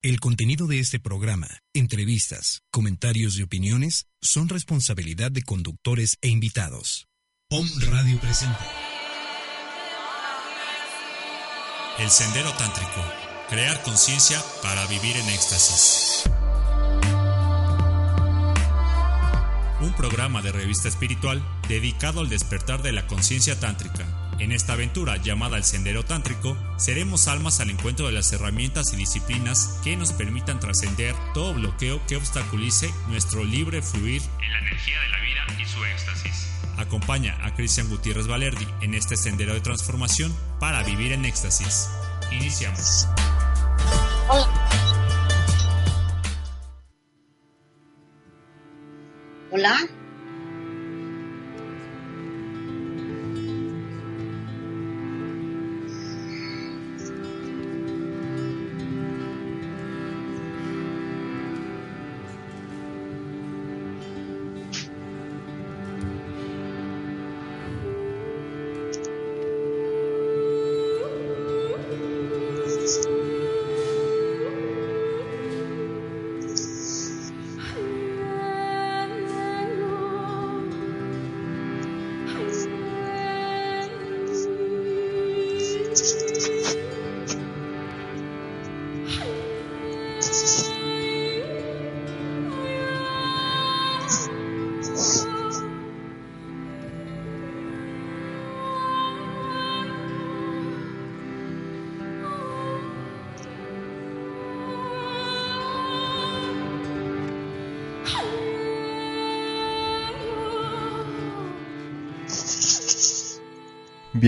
El contenido de este programa, entrevistas, comentarios y opiniones son responsabilidad de conductores e invitados. POM Radio presenta. El Sendero Tántrico. Crear conciencia para vivir en éxtasis. Un programa de revista espiritual dedicado al despertar de la conciencia tántrica en esta aventura llamada El Sendero Tántrico, seremos almas al encuentro de las herramientas y disciplinas que nos permitan trascender todo bloqueo que obstaculice nuestro libre fluir en la energía de la vida y su éxtasis. Acompaña a Cristian Gutiérrez Valerdi en este sendero de transformación para vivir en éxtasis. Iniciamos. Hola. Hola.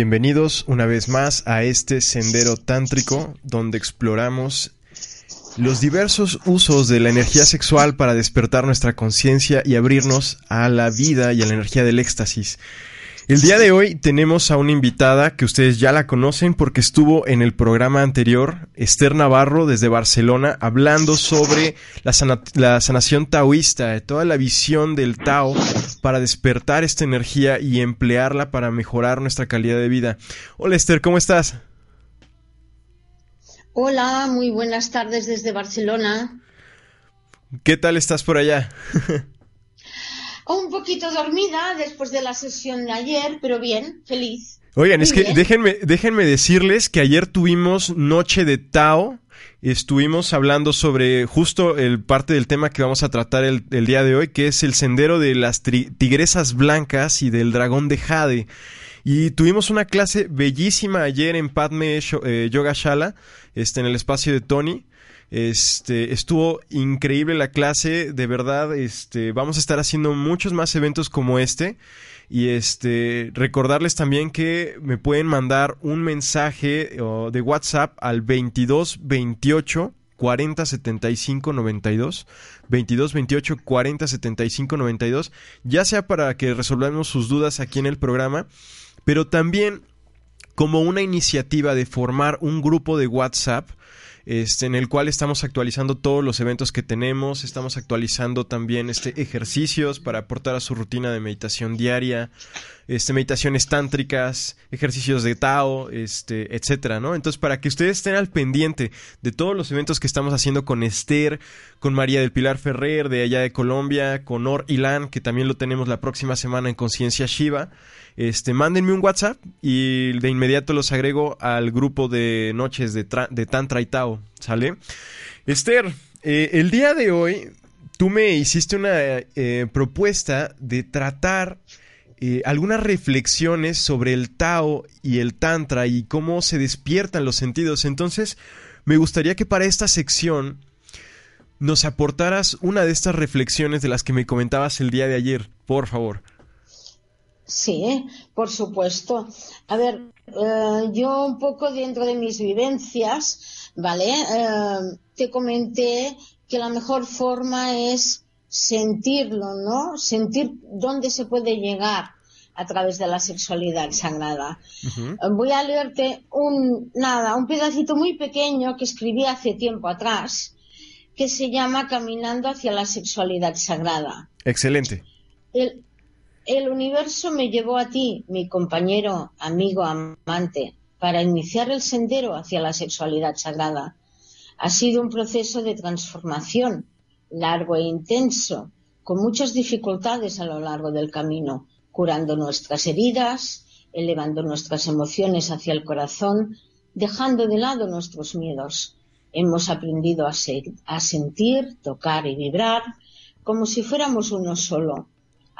Bienvenidos una vez más a este sendero tántrico donde exploramos los diversos usos de la energía sexual para despertar nuestra conciencia y abrirnos a la vida y a la energía del éxtasis. El día de hoy tenemos a una invitada que ustedes ya la conocen porque estuvo en el programa anterior, Esther Navarro desde Barcelona, hablando sobre la, sanación taoísta, toda la visión del Tao para despertar esta energía y emplearla para mejorar nuestra calidad de vida. Hola Esther, ¿cómo estás? Hola, muy buenas tardes desde Barcelona. ¿Qué tal estás por allá? un poquito dormida después de la sesión de ayer, pero bien, feliz. Oigan, es que déjenme, déjenme decirles que ayer tuvimos Noche de Tao. Estuvimos hablando sobre justo el parte del tema que vamos a tratar el, día de hoy, que es el sendero de las tigresas blancas y del dragón de Jade. Y tuvimos una clase bellísima ayer en Padme eh, Yoga Shala, este, en el espacio de Tony. Este, estuvo increíble la clase, de verdad, este, vamos a estar haciendo muchos más eventos como este. Y este, recordarles también que me pueden mandar un mensaje de WhatsApp al 22 28 40 75 92 22 28 40 75 92 ya sea para que resolvamos sus dudas aquí en el programa pero también como una iniciativa de formar un grupo de WhatsApp este, en el cual estamos actualizando todos los eventos que tenemos, estamos actualizando también este, ejercicios para aportar a su rutina de meditación diaria, este, meditaciones tántricas, ejercicios de Tao, este, etcétera, ¿no? Entonces, para que ustedes estén al pendiente de todos los eventos que estamos haciendo con Esther, con María del Pilar Ferrer de allá de Colombia, con Or Ilan, que también lo tenemos la próxima semana en Conciencia Shiva, este, mándenme un WhatsApp y de inmediato los agrego al grupo de noches de, Tantra y Tao, ¿sale? Esther, eh, el día de hoy tú me hiciste una eh, propuesta de tratar eh, algunas reflexiones sobre el Tao y el Tantra y cómo se despiertan los sentidos. Entonces, me gustaría que para esta sección nos aportaras una de estas reflexiones de las que me comentabas el día de ayer, por favor. Sí, por supuesto. A ver, eh, yo un poco dentro de mis vivencias, ¿vale? Eh, te comenté que la mejor forma es sentirlo, ¿no? Sentir dónde se puede llegar a través de la sexualidad sagrada. Voy a leerte un, nada, un pedacito muy pequeño que escribí hace tiempo atrás, que se llama Caminando hacia la sexualidad sagrada. Excelente. El, el universo me llevó a ti, mi compañero, amigo, amante, para iniciar el sendero hacia la sexualidad sagrada. Ha sido un proceso de transformación largo e intenso, con muchas dificultades a lo largo del camino, curando nuestras heridas, elevando nuestras emociones hacia el corazón, dejando de lado nuestros miedos. Hemos aprendido a, sentir, tocar y vibrar como si fuéramos uno solo,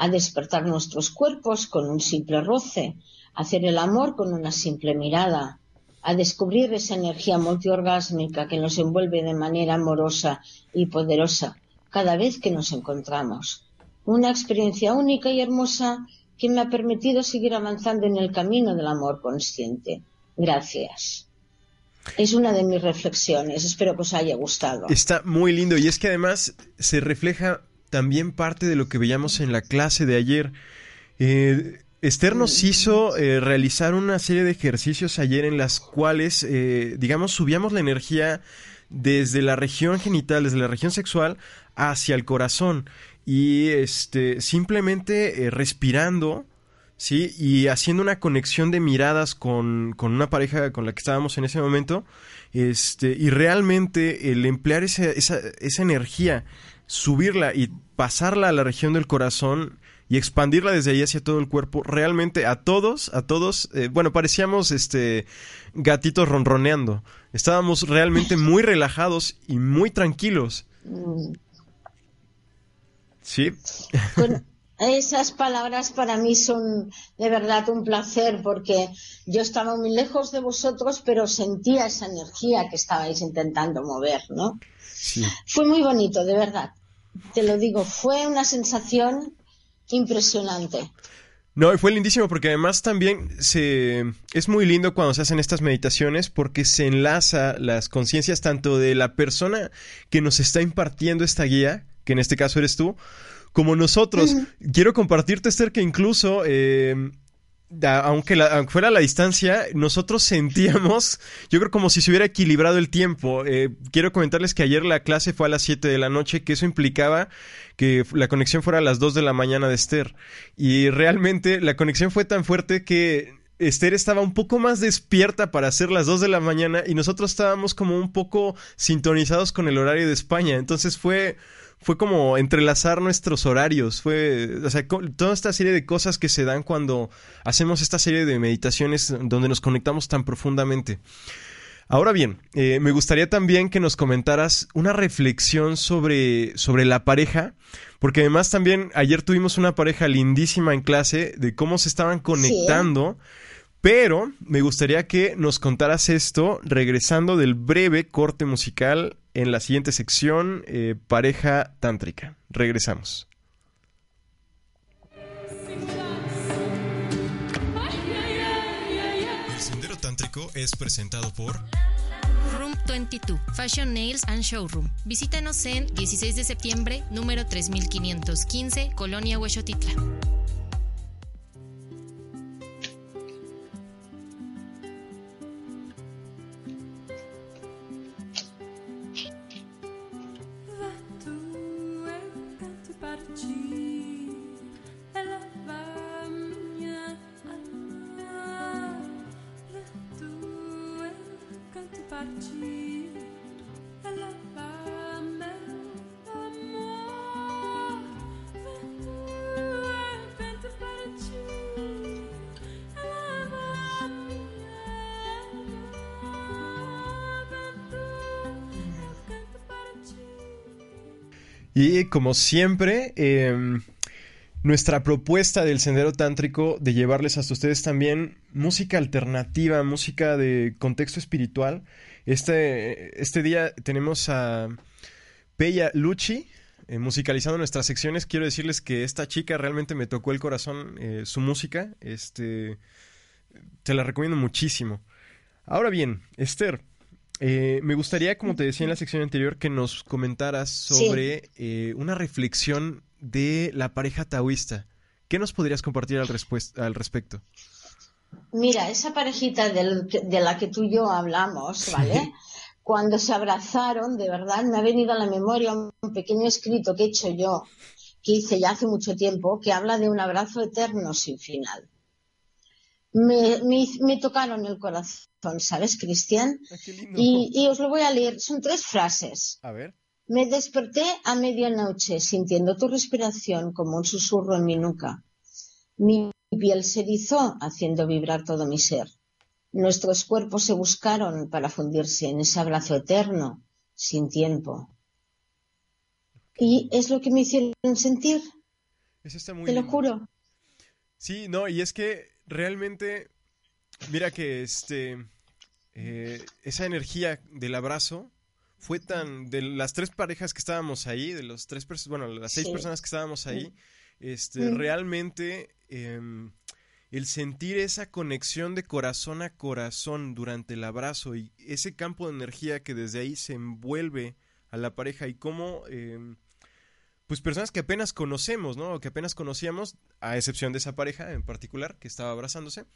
a despertar nuestros cuerpos con un simple roce, a hacer el amor con una simple mirada, a descubrir esa energía multiorgásmica que nos envuelve de manera amorosa y poderosa cada vez que nos encontramos. Una experiencia única y hermosa que me ha permitido seguir avanzando en el camino del amor consciente. Gracias. Es una de mis reflexiones, espero que os haya gustado. Está muy lindo y es que además se refleja también parte de lo que veíamos en la clase de ayer. Eh, Esther nos hizo eh, realizar una serie de ejercicios ayer en las cuales, eh, digamos, subíamos la energía desde la región genital, desde la región sexual, hacia el corazón. Y este, simplemente respirando, ¿sí? Y haciendo una conexión de miradas con, con, una pareja con la que estábamos en ese momento. Este, y realmente el emplear esa, esa, esa energía subirla y pasarla a la región del corazón y expandirla desde ahí hacia todo el cuerpo, realmente a todos, a todos, eh, bueno, parecíamos este gatitos ronroneando. Estábamos realmente muy relajados y muy tranquilos. Sí. esas palabras para mí son de verdad un placer porque yo estaba muy lejos de vosotros, pero sentía esa energía que estabais intentando mover, ¿no? Sí. Fue muy bonito, de verdad te lo digo, fue una sensación impresionante. No, fue lindísimo porque además también se es muy lindo cuando se hacen estas meditaciones porque se enlaza las conciencias tanto de la persona que nos está impartiendo esta guía, que en este caso eres tú, como nosotros. Quiero compartirte, Esther, que incluso eh, aunque, la, fuera la distancia, nosotros sentíamos, yo creo como si se hubiera equilibrado el tiempo. Eh, quiero comentarles que ayer la clase fue a las 7 de la noche, que eso implicaba que la conexión fuera a las 2 de la mañana de Esther. Y realmente la conexión fue tan fuerte que Esther estaba un poco más despierta para hacer las 2 de la mañana y nosotros estábamos como un poco sintonizados con el horario de España. Entonces fue fue como entrelazar nuestros horarios, fue, o sea, toda esta serie de cosas que se dan cuando hacemos esta serie de meditaciones donde nos conectamos tan profundamente. Ahora bien, eh, me gustaría también que nos comentaras una reflexión sobre, sobre la pareja, porque además también ayer tuvimos una pareja lindísima en clase de cómo se estaban conectando. Pero me gustaría que nos contaras esto regresando del breve corte musical en la siguiente sección, eh, pareja tántrica. Regresamos. El Sendero Tántrico es presentado por Room 22, Fashion Nails and Showroom. Visítanos en 16 de septiembre, número 3515, Colonia Huechotitla. Como siempre, em, nuestra propuesta del Sendero Tántrico de llevarles hasta ustedes también música alternativa, música de contexto espiritual. Este, este día tenemos a Peya Luchi, eh, musicalizando nuestras secciones, quiero decirles que esta chica realmente me tocó el corazón, eh, su música, este, te la recomiendo muchísimo. Ahora bien, Esther, eh, me gustaría, como te decía en la sección anterior, que nos comentaras sobre una reflexión de la pareja taoísta. ¿Qué nos podrías compartir al, al respecto? Mira, esa parejita de la que tú y yo hablamos, ¿vale? Cuando se abrazaron, de verdad, me ha venido a la memoria un pequeño escrito que he hecho yo, que hice ya hace mucho tiempo, que habla de un abrazo eterno sin final. Me, me, tocaron el corazón, ¿sabes, Cristian? Ah, y, y, os lo voy a leer. Son tres frases. A ver. Me desperté a medianoche sintiendo tu respiración como un susurro en mi nuca. Mi piel se erizó haciendo vibrar todo mi ser. Nuestros cuerpos se buscaron para fundirse en ese abrazo eterno, sin tiempo. Y es lo que me hicieron sentir. Te lo juro. Sí, no, y es que realmente, mira que este, eh, esa energía del abrazo fue tan, de las tres parejas que estábamos ahí, de los tres, bueno, las seis personas que estábamos ahí, este, mm. realmente em, el sentir esa conexión de corazón a corazón durante el abrazo y ese campo de energía que desde ahí se envuelve a la pareja y cómo, em, pues personas que apenas conocemos, ¿no? Que apenas conocíamos, a excepción de esa pareja en particular que estaba abrazándose,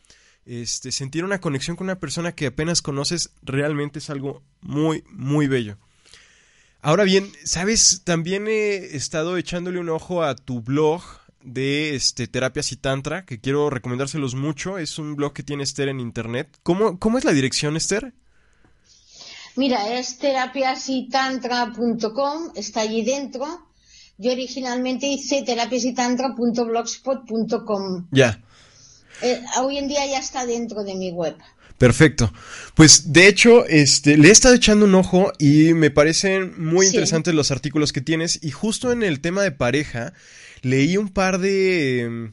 este, sentir una conexión con una persona que apenas conoces realmente es algo muy, muy bello. Ahora bien, sabes, también he estado echándole un ojo a tu blog, de este, Terapias y Tantra, que quiero recomendárselos mucho. Es un blog que tiene Esther en internet. ¿Cómo, cómo es la dirección, Esther? Mira, es terapiasytantra.com, está allí dentro. Yo originalmente hice terapiasytantra.blogspot.com. Ya. Eh, hoy en día ya está dentro de mi web. Perfecto. Pues de hecho, este, le he estado echando un ojo y me parecen muy interesantes los artículos que tienes. Y justo en el tema de pareja, leí un par de em,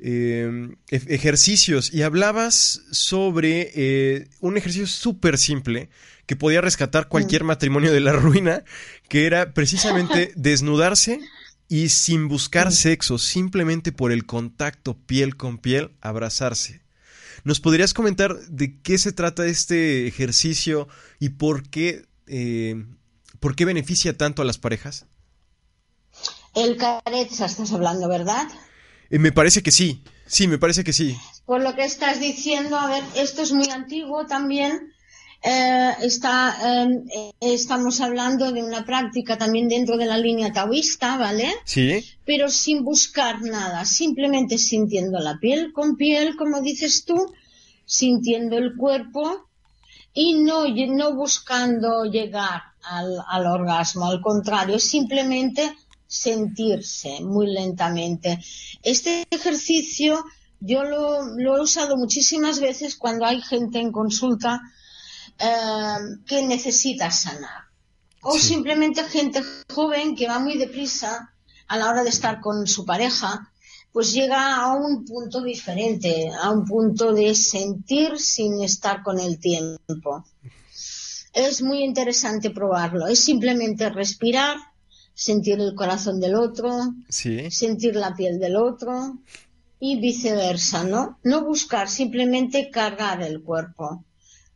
em, ejercicios y hablabas sobre eh, un ejercicio súper simple que podía rescatar cualquier mm. matrimonio de la ruina, que era precisamente desnudarse y sin buscar sexo, simplemente por el contacto piel con piel, abrazarse. ¿Nos podrías comentar de qué se trata este ejercicio y por qué, eh, por qué beneficia tanto a las parejas? El Carezza estás hablando, ¿verdad? Eh, me parece que sí, sí, me parece que sí. Por lo que estás diciendo, a ver, esto es muy antiguo también. Eh, está, em, eh, estamos hablando de una práctica también dentro de la línea taoísta, ¿vale? Sí. Pero sin buscar nada, simplemente sintiendo la piel con piel, como dices tú, sintiendo el cuerpo y no, no buscando llegar al, al orgasmo, al contrario, simplemente sentirse muy lentamente. Este ejercicio yo lo, he usado muchísimas veces cuando hay gente en consulta eh, que necesita sanar. O simplemente gente joven que va muy deprisa a la hora de estar con su pareja, pues llega a un punto diferente, a un punto de sentir sin estar con el tiempo. Es muy interesante probarlo. Es simplemente respirar, sentir el corazón del otro, sentir la piel del otro y viceversa, ¿no? No buscar, simplemente cargar el cuerpo.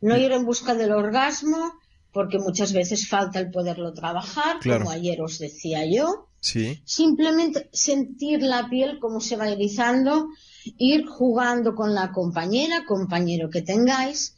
No ir en busca del orgasmo, porque muchas veces falta el poderlo trabajar, como ayer os decía yo. Simplemente sentir la piel como se va erizando, ir jugando con la compañera, compañero que tengáis.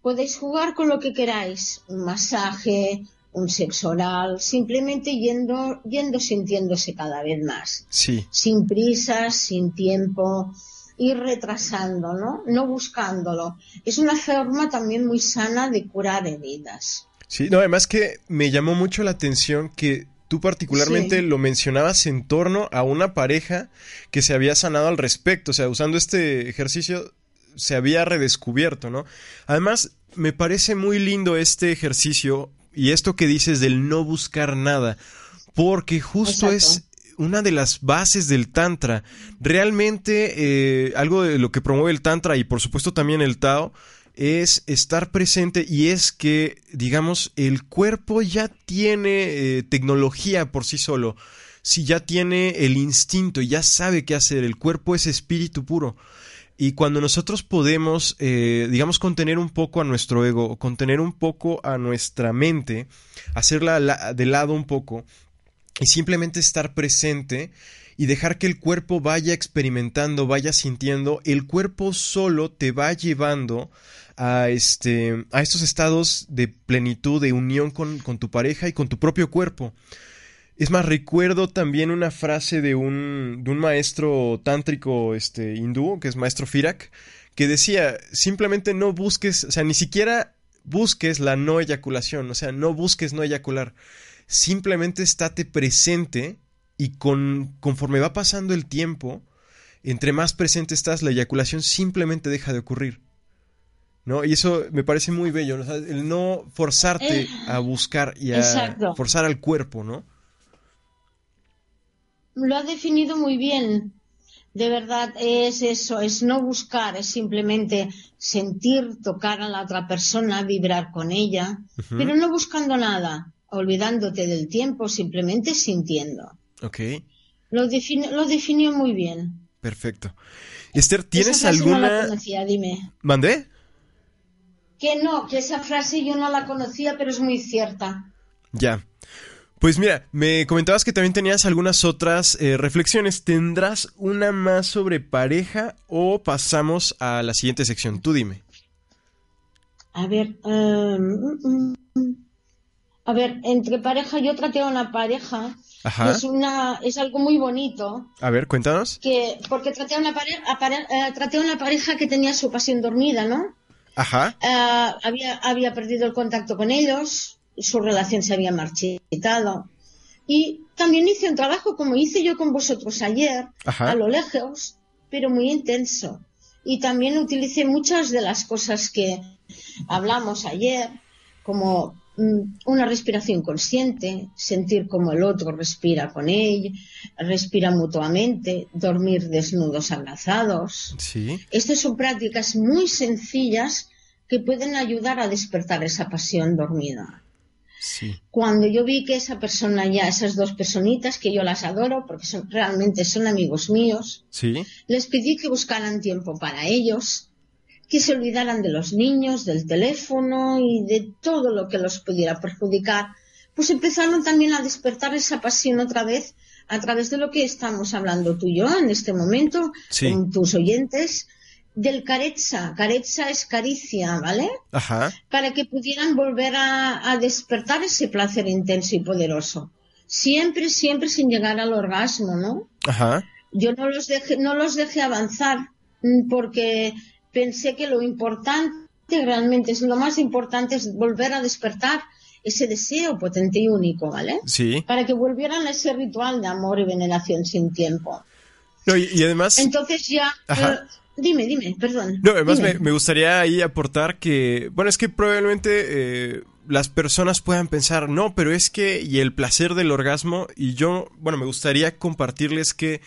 Podéis jugar con lo que queráis, un masaje, un sexo oral, simplemente yendo, yendo sintiéndose cada vez más. Sí. Sin prisas, sin tiempo, ir retrasando, ¿no? No buscándolo. Es una forma también muy sana de curar heridas. Sí, no, además que me llamó mucho la atención que tú particularmente lo mencionabas en torno a una pareja que se había sanado al respecto, o sea, usando este ejercicio se había redescubierto, ¿no? Además, me parece muy lindo este ejercicio y esto que dices del no buscar nada, porque justo es una de las bases del Tantra. Realmente, eh, algo de lo que promueve el Tantra y por supuesto también el Tao, es estar presente y es que, digamos, el cuerpo ya tiene eh, tecnología por sí solo. Si ya tiene el instinto ya sabe qué hacer, el cuerpo es espíritu puro. Y cuando nosotros podemos, eh, digamos, contener un poco a nuestro ego, contener un poco a nuestra mente, hacerla de lado un poco, y simplemente estar presente y dejar que el cuerpo vaya experimentando, vaya sintiendo, el cuerpo solo te va llevando a, este, a estos estados de plenitud, de unión con, con tu pareja y con tu propio cuerpo. Es más, recuerdo también una frase de un, de un maestro tántrico este, hindú, que es maestro Firak, que decía, simplemente no busques, o sea, ni siquiera busques la no eyaculación, o sea, no busques no eyacular, simplemente estate presente y con, conforme va pasando el tiempo, entre más presente estás, la eyaculación simplemente deja de ocurrir. ¿No? Y eso me parece muy bello, el no forzarte Eh, a buscar y a exacto. forzar al cuerpo, ¿no? Lo ha definido muy bien. De verdad, es eso, es no buscar, es simplemente sentir, tocar a la otra persona, vibrar con ella, pero no buscando nada, olvidándote del tiempo, simplemente sintiendo. Ok, Lo, defini- lo definió muy bien. perfecto. Esther, ¿tienes esa frase No la alguna... conocía, dime. ¿Mandé? Que no, que esa frase yo no la conocía, pero es muy cierta. Ya. Pues mira, me comentabas que también tenías algunas otras eh, reflexiones. ¿Tendrás una más sobre pareja o pasamos a la siguiente sección? Tú dime. A ver, mm. A ver, entre pareja, yo traté a una pareja, Ajá. es una, es algo muy bonito, A ver, cuéntanos. que, porque traté a una pareja, a pare- eh, traté a una pareja que tenía su pasión dormida, ¿no? Ajá. Eh, había, había perdido el contacto con ellos, su relación se había marchitado. Y también hice un trabajo como hice yo con vosotros ayer, Ajá. a lo lejos, pero muy intenso. Y también utilicé muchas de las cosas que hablamos ayer, como una respiración consciente, sentir como el otro respira con él, respira mutuamente, dormir desnudos abrazados. Sí. Estas son prácticas muy sencillas que pueden ayudar a despertar esa pasión dormida. Sí. Cuando yo vi que esa persona ya, esas dos personitas, que yo las adoro porque son, realmente son amigos míos, Sí. les pedí que buscaran tiempo para ellos, que se olvidaran de los niños, del teléfono y de todo lo que los pudiera perjudicar, pues empezaron también a despertar esa pasión otra vez a través de lo que estamos hablando tú y yo en este momento, Sí. con tus oyentes, del carezza. Carezza es caricia, ¿vale? Ajá. para que pudieran volver a, a despertar ese placer intenso y poderoso. Siempre, siempre sin llegar al orgasmo, ¿no? Ajá. Yo no los dejé, no los dejé avanzar mm, porque pensé que lo importante realmente es lo más importante es volver a despertar ese deseo potente y único, ¿vale? Sí. Para que volvieran a ese ritual de amor y veneración sin tiempo. No, y, y además... Entonces ya, Ajá. eh, dime, dime, perdón. No, además me gustaría ahí aportar que, bueno, es que probablemente eh, las personas puedan pensar, no, pero es que, y el placer del orgasmo, y yo, bueno, me gustaría compartirles que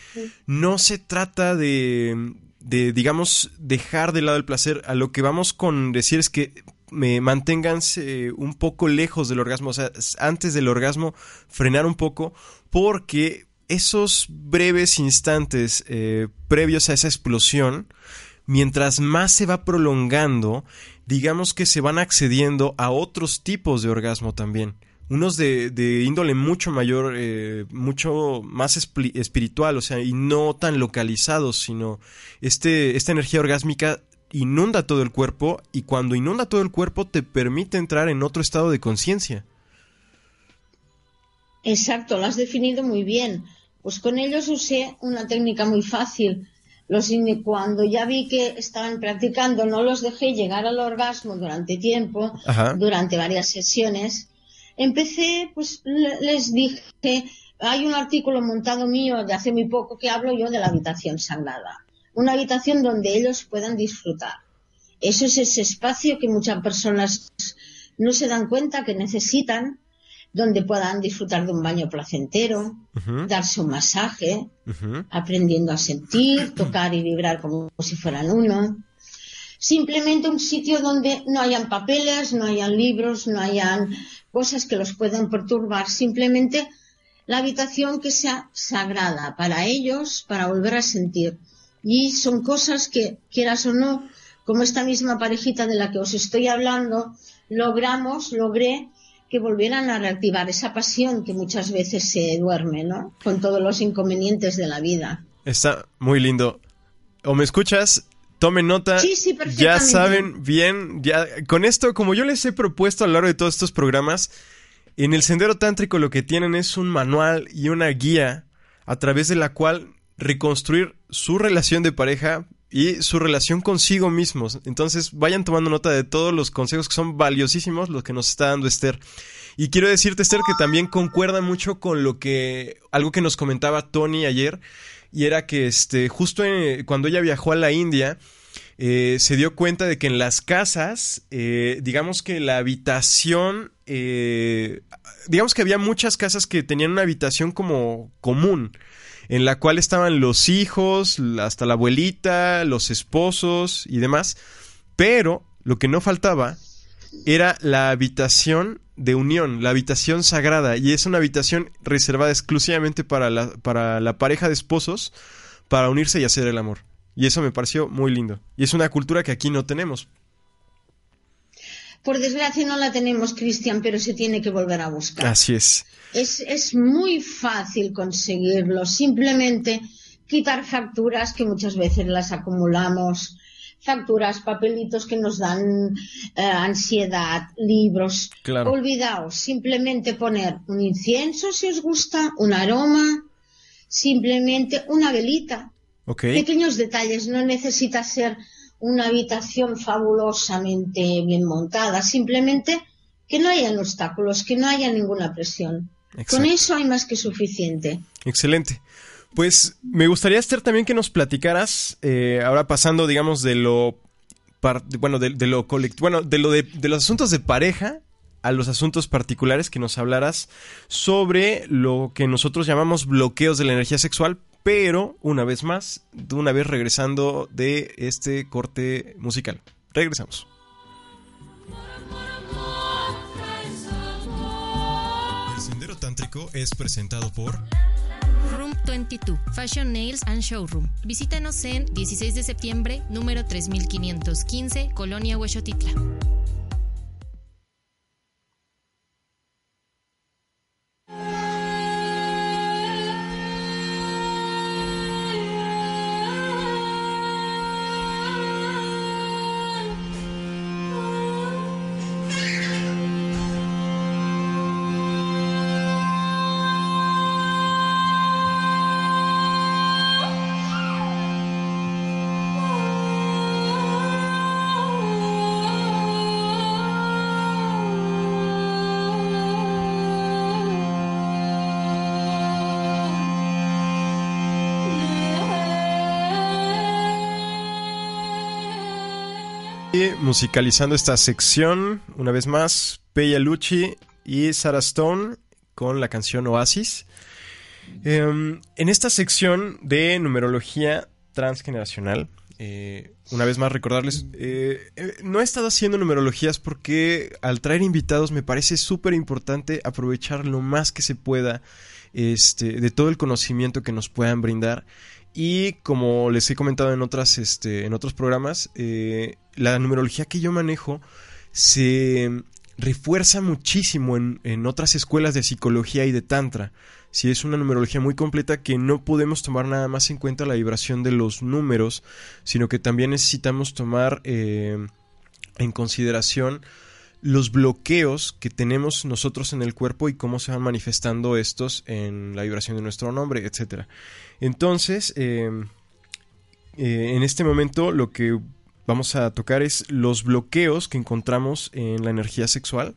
no se trata de, de, digamos, dejar de lado el placer, a lo que vamos con decir es que me manténganse un poco lejos del orgasmo, o sea, antes del orgasmo, frenar un poco, porque esos breves instantes eh, previos a esa explosión, mientras más se va prolongando, digamos que se van accediendo a otros tipos de orgasmo también. Unos de, de índole mucho mayor, eh, mucho más espiritual, o sea, y no tan localizados, sino este, esta energía orgásmica inunda todo el cuerpo y cuando inunda todo el cuerpo te permite entrar en otro estado de conciencia. Exacto, lo has definido muy bien. Pues con ellos usé una técnica muy fácil. Los cuando ya vi que estaban practicando, no los dejé llegar al orgasmo durante tiempo, Ajá. durante varias sesiones. Empecé, pues le- les dije, hay un artículo montado mío de hace muy poco que hablo yo de la habitación sagrada. Una habitación donde ellos puedan disfrutar. Eso es ese espacio que muchas personas no se dan cuenta que necesitan, donde puedan disfrutar de un baño placentero, darse un masaje, aprendiendo a sentir, tocar y vibrar como si fueran uno. Simplemente un sitio donde no hayan papeles, no hayan libros, no hayan cosas que los puedan perturbar. Simplemente la habitación que sea sagrada para ellos, para volver a sentir. Y son cosas que, quieras o no, como esta misma parejita de la que os estoy hablando, logramos, logré que volvieran a reactivar esa pasión que muchas veces se duerme, ¿no? Con todos los inconvenientes de la vida. Está muy lindo. ¿O me escuchas? Tomen nota. Sí, sí, ya saben bien, ya con esto, como yo les he propuesto a lo largo de todos estos programas, en el Sendero Tántrico lo que tienen es un manual y una guía a través de la cual reconstruir su relación de pareja y su relación consigo mismos. Entonces vayan tomando nota de todos los consejos que son valiosísimos, los que nos está dando Esther. Y quiero decirte, Esther, que también concuerda mucho con lo que, algo que nos comentaba Tony ayer, y era que este, justo cuando ella viajó a la India, eh, se dio cuenta de que en las casas, eh, digamos que la habitación, eh, digamos que había muchas casas que tenían una habitación como común en la cual estaban los hijos, hasta la abuelita, los esposos y demás, pero lo que no faltaba era la habitación de unión, la habitación sagrada, y es una habitación reservada exclusivamente para la, para la pareja de esposos, para unirse y hacer el amor. Y eso me pareció muy lindo. Y es una cultura que aquí no tenemos. Por desgracia no la tenemos, Cristian, pero se tiene que volver a buscar. Así es. Es, muy fácil conseguirlo. Simplemente quitar facturas que muchas veces las acumulamos. Facturas, papelitos que nos dan eh, ansiedad, libros. Claro. Olvidaos, simplemente poner un incienso si os gusta, un aroma, simplemente una velita. Pequeños detalles, no necesita ser una habitación fabulosamente bien montada, simplemente que no hayan obstáculos, que no haya ninguna presión. Con eso hay más que suficiente. Excelente. Pues me gustaría, Esther, también que nos platicaras, eh, ahora pasando, digamos, de lo, bueno, de, lo colectivo, bueno, de lo de, de los asuntos de pareja a los asuntos particulares, que nos hablaras sobre lo que nosotros llamamos bloqueos de la energía sexual, pero una vez más, de una vez regresando de este corte musical. Regresamos. Es presentado por Room 22, Fashion Nails and Showroom. Visítanos en 16 de septiembre, número 3515, Colonia Huechotitla. Musicalizando esta sección, una vez más, Peya Lucci y Sarah Stone con la canción Oasis. Em, en esta sección de numerología transgeneracional, eh, una vez más recordarles, eh, eh, no he estado haciendo numerologías porque al traer invitados me parece súper importante aprovechar lo más que se pueda este, de todo el conocimiento que nos puedan brindar. Y como les he comentado en, otras, este, en otros programas, eh, la numerología que yo manejo se refuerza muchísimo en, otras escuelas de psicología y de tantra. Si es una numerología muy completa que no podemos tomar nada más en cuenta la vibración de los números, sino que también necesitamos tomar eh, en consideración los bloqueos que tenemos nosotros en el cuerpo y cómo se van manifestando estos en la vibración de nuestro nombre, etcétera. Entonces, em, eh, en este momento lo que vamos a tocar es los bloqueos que encontramos en la energía sexual.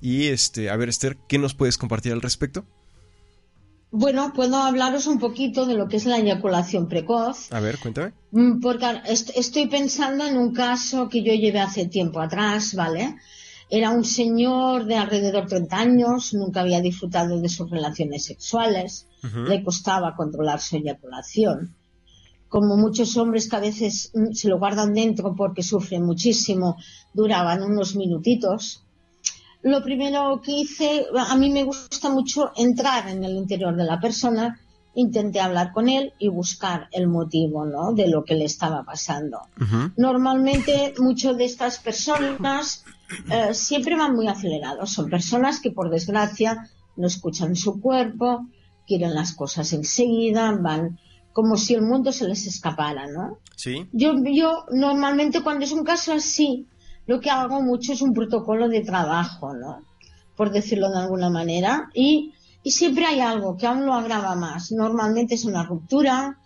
Y este, a ver, Esther, ¿qué nos puedes compartir al respecto? Bueno, puedo hablaros un poquito de lo que es la eyaculación precoz. A ver, cuéntame. Mm, porque estoy pensando en un caso que yo llevé hace tiempo atrás, ¿vale? Era un señor de alrededor de 30 años, nunca había disfrutado de sus relaciones sexuales, le costaba controlar su eyaculación. como muchos hombres que a veces mm, se lo guardan dentro porque sufren muchísimo, duraban unos minutitos. Lo primero que hice, a mí me gusta mucho entrar en el interior de la persona, intenté hablar con él y buscar el motivo ¿no? de lo que le estaba pasando. Normalmente muchas de estas personas eh, siempre van muy acelerados, son personas que por desgracia no escuchan su cuerpo, quieren las cosas enseguida, van como si el mundo se les escapara, ¿no? Sí. Yo, yo normalmente cuando es un caso así, lo que hago mucho es un protocolo de trabajo, ¿no? Por decirlo de alguna manera. Y, y siempre hay algo que aún lo agrava más. Normalmente es una ruptura,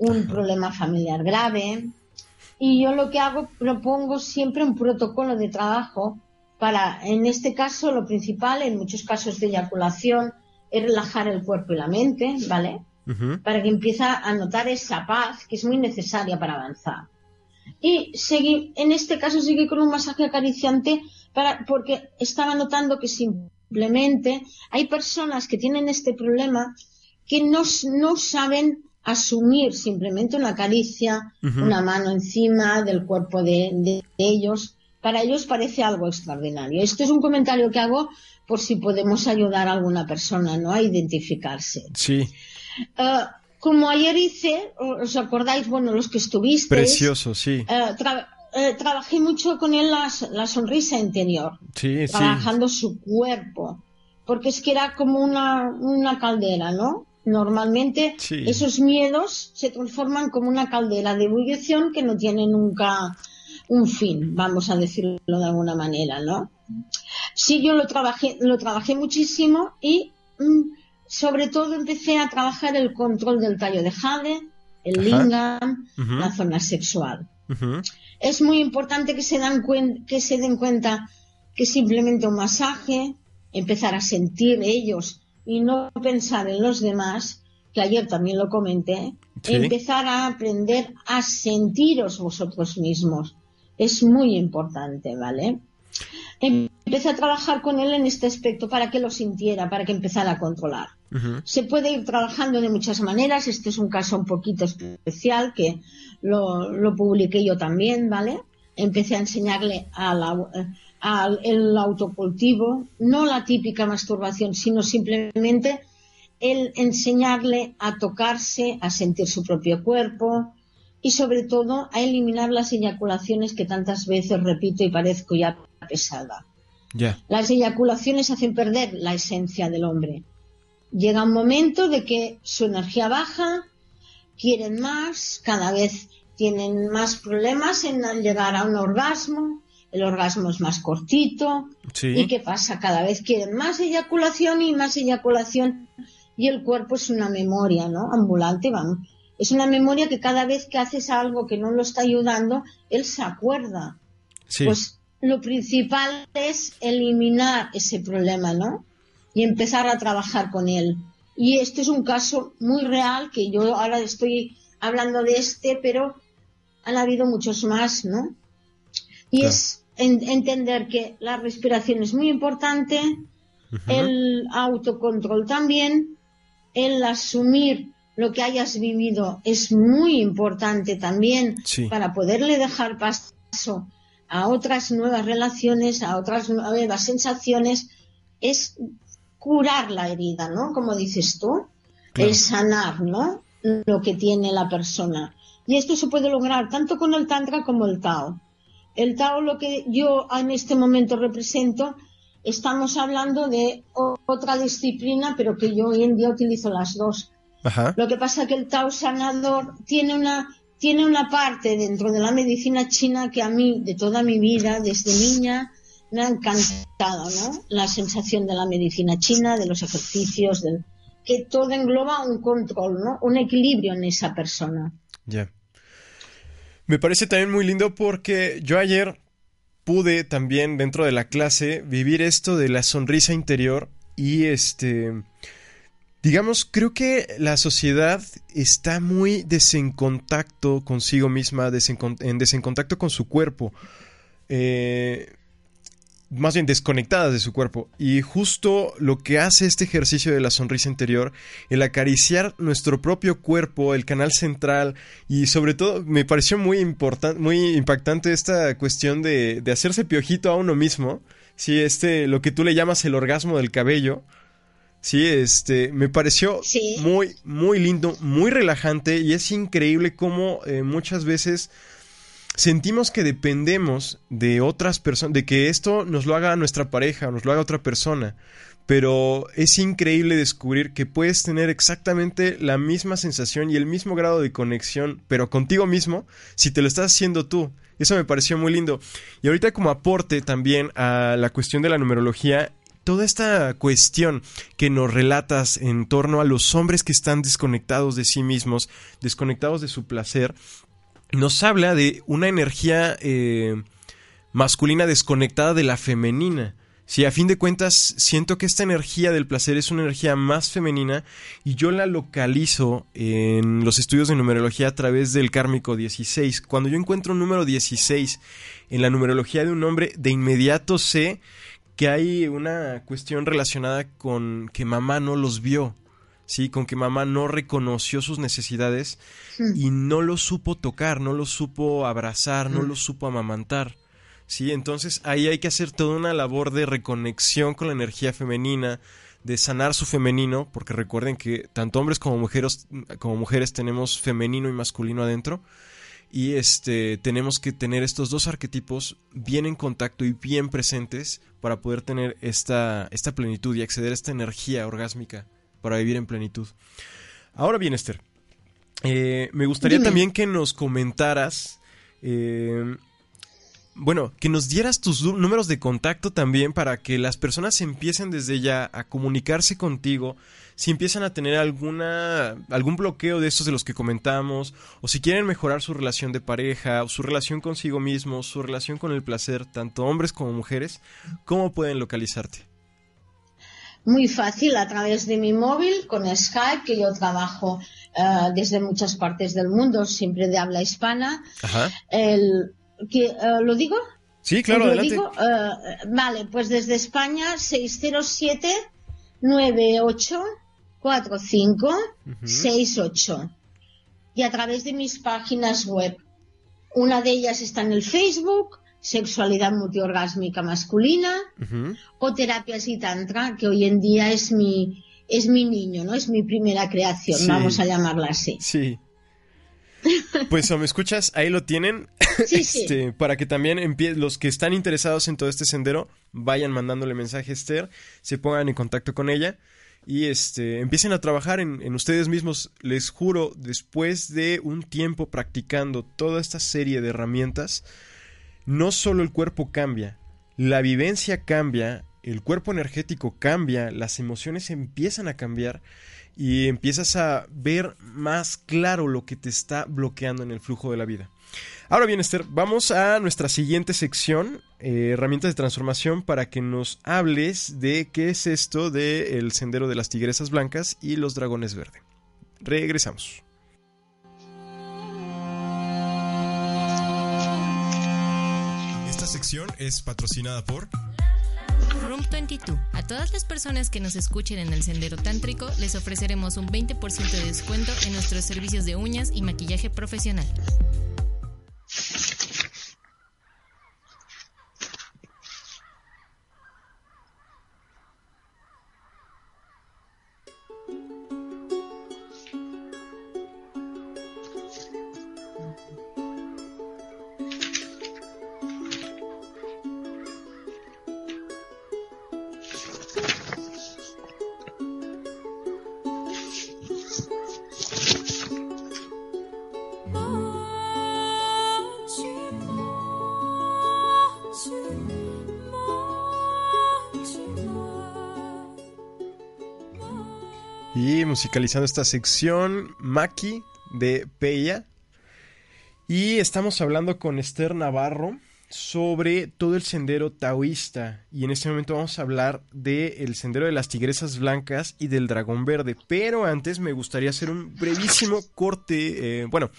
un problema familiar grave. Y yo lo que hago, propongo siempre un protocolo de trabajo para, en este caso, lo principal, en muchos casos de eyaculación, es relajar el cuerpo y la mente, ¿vale? para que empiece a notar esa paz que es muy necesaria para avanzar. Y seguí, en este caso seguí con un masaje acariciante para, porque estaba notando que simplemente hay personas que tienen este problema que no, no saben asumir simplemente una caricia, una mano encima del cuerpo de, de, ellos. Para ellos parece algo extraordinario. Esto es un comentario que hago por si podemos ayudar a alguna persona ¿no? a identificarse. Sí. Uh, como ayer hice, ¿os acordáis? Bueno, los que estuvisteis. Precioso, sí. Tra uh, trabajé mucho con él la, la sonrisa interior. Sí, trabajando sí. su cuerpo. Porque es que era como una, una caldera, ¿no? Normalmente sí. esos miedos se transforman como una caldera de ebullición que no tiene nunca un fin, vamos a decirlo de alguna manera, ¿no? Sí, yo lo trabajé, lo trabajé muchísimo y mmm, sobre todo empecé a trabajar el control del tallo de jade, el lingam, Uh -huh. la zona sexual. Uh -huh. Es muy importante que se, dan que se den cuenta que simplemente un masaje, empezar a sentir ellos y no pensar en los demás, que ayer también lo comenté, Sí. empezar a aprender a sentiros vosotros mismos. Es muy importante, ¿vale? Empecé a trabajar con él en este aspecto para que lo sintiera, para que empezara a controlar. Uh -huh. Se puede ir trabajando de muchas maneras. Este es un caso un poquito especial que lo, lo publiqué yo también, ¿vale? Empecé a enseñarle al autocultivo, no la típica masturbación, sino simplemente el enseñarle a tocarse, a sentir su propio cuerpo y sobre todo a eliminar las eyaculaciones que tantas veces repito y parezco ya pesada. Yeah. Las eyaculaciones hacen perder la esencia del hombre. Llega un momento de que su energía baja, quieren más, cada vez tienen más problemas en llegar a un orgasmo, el orgasmo es más cortito. Sí. ¿Y qué pasa? Cada vez quieren más eyaculación y más eyaculación y el cuerpo es una memoria, ¿no? Ambulante, vamos. Es una memoria que cada vez que haces algo que no lo está ayudando, él se acuerda. Sí. Pues lo principal es eliminar ese problema, ¿no? Y empezar a trabajar con él. Y este es un caso muy real que yo ahora estoy hablando de este, pero han habido muchos más, ¿no? Y Claro. es en- entender que la respiración es muy importante, el autocontrol también, el asumir lo que hayas vivido es muy importante también Sí. para poderle dejar paso a otras nuevas relaciones, a otras nuevas sensaciones, es curar la herida, ¿no? Como dices tú, Claro. es sanar, ¿no? Lo que tiene la persona. Y esto se puede lograr tanto con el Tantra como el Tao. El Tao, lo que yo en este momento represento, estamos hablando de otra disciplina, pero que yo hoy en día utilizo las dos. Ajá. Lo que pasa que el Tao sanador tiene una, tiene una parte dentro de la medicina china que a mí, de toda mi vida, desde niña, me ha encantado, ¿no? La sensación de la medicina china, de los ejercicios, del, que todo engloba un control, ¿no? Un equilibrio en esa persona. Ya. Me parece también muy lindo porque yo ayer pude también dentro de la clase vivir esto de la sonrisa interior y este digamos creo que la sociedad está muy desencontacto consigo misma, en desencontacto con su cuerpo. Eh, más bien desconectadas de su cuerpo. Y justo lo que hace este ejercicio de la sonrisa interior, el acariciar nuestro propio cuerpo, el canal central, y sobre todo me pareció muy importante, muy impactante esta cuestión de, de hacerse piojito a uno mismo. Sí, este, lo que tú le llamas el orgasmo del cabello. Sí, este, me pareció muy, muy lindo, muy relajante y es increíble cómo eh, muchas veces sentimos que dependemos de otras personas, de que esto nos lo haga nuestra pareja o nos lo haga otra persona. Pero es increíble descubrir que puedes tener exactamente la misma sensación y el mismo grado de conexión, pero contigo mismo, si te lo estás haciendo tú. Eso me pareció muy lindo. Y ahorita como aporte también a la cuestión de la numerología, toda esta cuestión que nos relatas en torno a los hombres que están desconectados de sí mismos, desconectados de su placer, nos habla de una energía eh, masculina desconectada de la femenina. Si a fin de cuentas siento que esta energía del placer es una energía más femenina y yo la localizo en los estudios de numerología a través del kármico 16. Cuando yo encuentro un número 16 en la numerología de un hombre, de inmediato sé que hay una cuestión relacionada con que mamá no los vio, ¿sí? Con que mamá no reconoció sus necesidades hmm. y no los supo tocar, no los supo abrazar, no hmm. los supo amamantar. ¿Sí? Entonces ahí hay que hacer toda una labor de reconexión con la energía femenina, de sanar su femenino, porque recuerden que tanto hombres como mujeres, como mujeres tenemos femenino y masculino adentro y este tenemos que tener estos dos arquetipos bien en contacto y bien presentes para poder tener esta, esta plenitud y acceder a esta energía orgásmica para vivir en plenitud. Ahora bien, Esther, eh, me gustaría también que nos comentaras eh, bueno, que nos dieras tus números de contacto también para que las personas empiecen desde ya a comunicarse contigo, si empiezan a tener alguna algún bloqueo de estos de los que comentamos, o si quieren mejorar su relación de pareja, o su relación consigo mismo, su relación con el placer, tanto hombres como mujeres, ¿cómo pueden localizarte? Muy fácil, a través de mi móvil, con Skype, que yo trabajo eh, desde muchas partes del mundo, siempre de habla hispana. Ajá. El que, uh, ¿Lo digo? Sí, claro, ¿Lo adelante. Digo? Uh, vale, pues desde España 607 98 45 68 y a través de mis páginas web. Una de ellas está en el Facebook, Sexualidad Multiorgásmica Masculina, o Terapias y Tantra, que hoy en día es mi, es mi niño, ¿no? Es mi primera creación, vamos a llamarla así. Sí. Pues o me escuchas, ahí lo tienen. Este, para que también los que están interesados en todo este sendero vayan mandándole mensaje a Esther, se pongan en contacto con ella y este, empiecen a trabajar en, en, ustedes mismos. Les juro, después de un tiempo practicando toda esta serie de herramientas, no solo el cuerpo cambia, la vivencia cambia, el cuerpo energético cambia, las emociones empiezan a cambiar y empiezas a ver más claro lo que te está bloqueando en el flujo de la vida. Ahora bien, Esther, vamos a nuestra siguiente sección, eh, herramientas de transformación, para que nos hables de qué es esto del sendero de las tigresas blancas y los dragones verdes. Regresamos. Esta sección es patrocinada por... Room 22. A todas las personas que nos escuchen en el Sendero Tántrico les ofreceremos un 20% de descuento en nuestros servicios de uñas y maquillaje profesional. Musicalizando esta sección Maki de Peya. Y estamos hablando con Esther Navarro sobre todo el sendero taoísta. Y en este momento vamos a hablar del sendero de las tigresas blancas y del dragón verde. Pero antes me gustaría hacer un brevísimo corte, eh, bueno,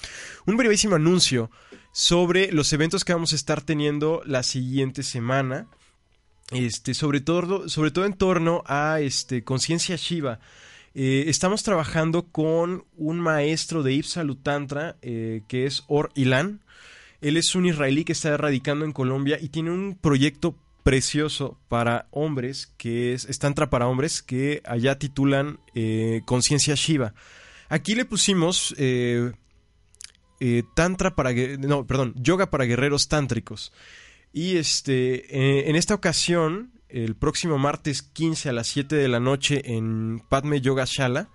un brevísimo anuncio sobre los eventos que vamos a estar teniendo la siguiente semana. este, sobre, todo, sobre todo en torno a este, conciencia Shiva. Eh, estamos trabajando con un maestro de Ipsa Lutantra, eh, que es Or Ilan. Él es un israelí que está radicando en Colombia y tiene un proyecto precioso para hombres, que es, Tantra para hombres, que allá titulan eh, Conciencia Shiva. Aquí le pusimos Tantra para... No, perdón, Yoga para guerreros tántricos. Y este, en esta ocasión el próximo martes 15 a las 7 de la noche en Padme Yoga Shala.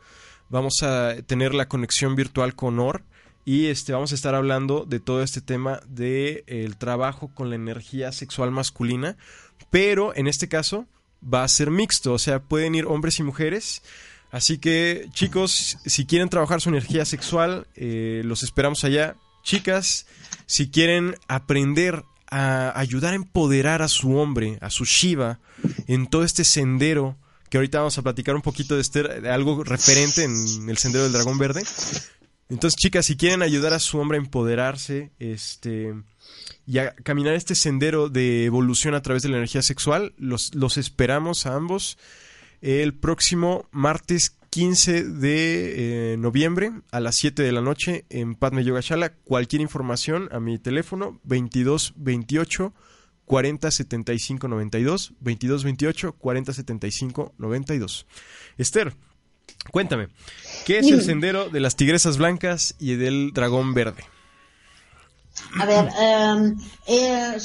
Vamos a tener la conexión virtual con OR y este, vamos a estar hablando de todo este tema del el trabajo con la energía sexual masculina, pero en este caso va a ser mixto, o sea, pueden ir hombres y mujeres. Así que chicos, si quieren trabajar su energía sexual, eh, los esperamos allá. Chicas, si quieren aprender a ayudar a empoderar a su hombre, a su Shiva, en todo este sendero, que ahorita vamos a platicar un poquito de, este, de algo referente en el sendero del dragón verde. Entonces, chicas, si quieren ayudar a su hombre a empoderarse, este y a caminar este sendero de evolución a través de la energía sexual, los, los esperamos a ambos el próximo martes 15 de eh, noviembre a las 7 de la noche en Padme Yoga Shala. Cualquier información a mi teléfono 2228 40 75 92 22 28 40 75 92. Esther, cuéntame, ¿qué es el sendero de las tigresas blancas y del dragón verde? A ver, em, eh,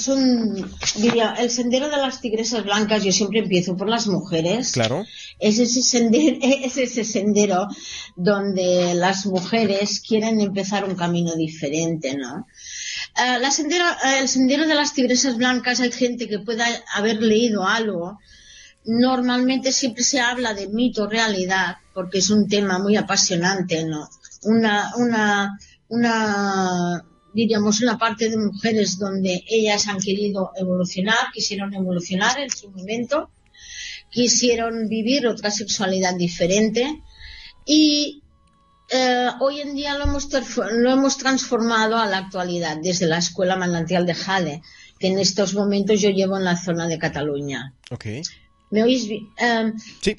diría, el sendero de las tigresas blancas, yo siempre empiezo por las mujeres. Claro. Es ese sendero, es ese sendero donde las mujeres quieren empezar un camino diferente, ¿no? Eh, la sendero, el sendero de las tigresas blancas hay gente que pueda haber leído algo. Normalmente siempre se habla de mito realidad porque es un tema muy apasionante, ¿no? Una, una, una diríamos, una parte de mujeres donde ellas han querido evolucionar, quisieron evolucionar en su momento, quisieron vivir otra sexualidad diferente y eh, hoy en día lo hemos, lo hemos transformado a la actualidad desde la Escuela Manantial de Jade, que en estos momentos yo llevo en la zona de Cataluña. Okay. ¿Me oís bien? Eh, sí.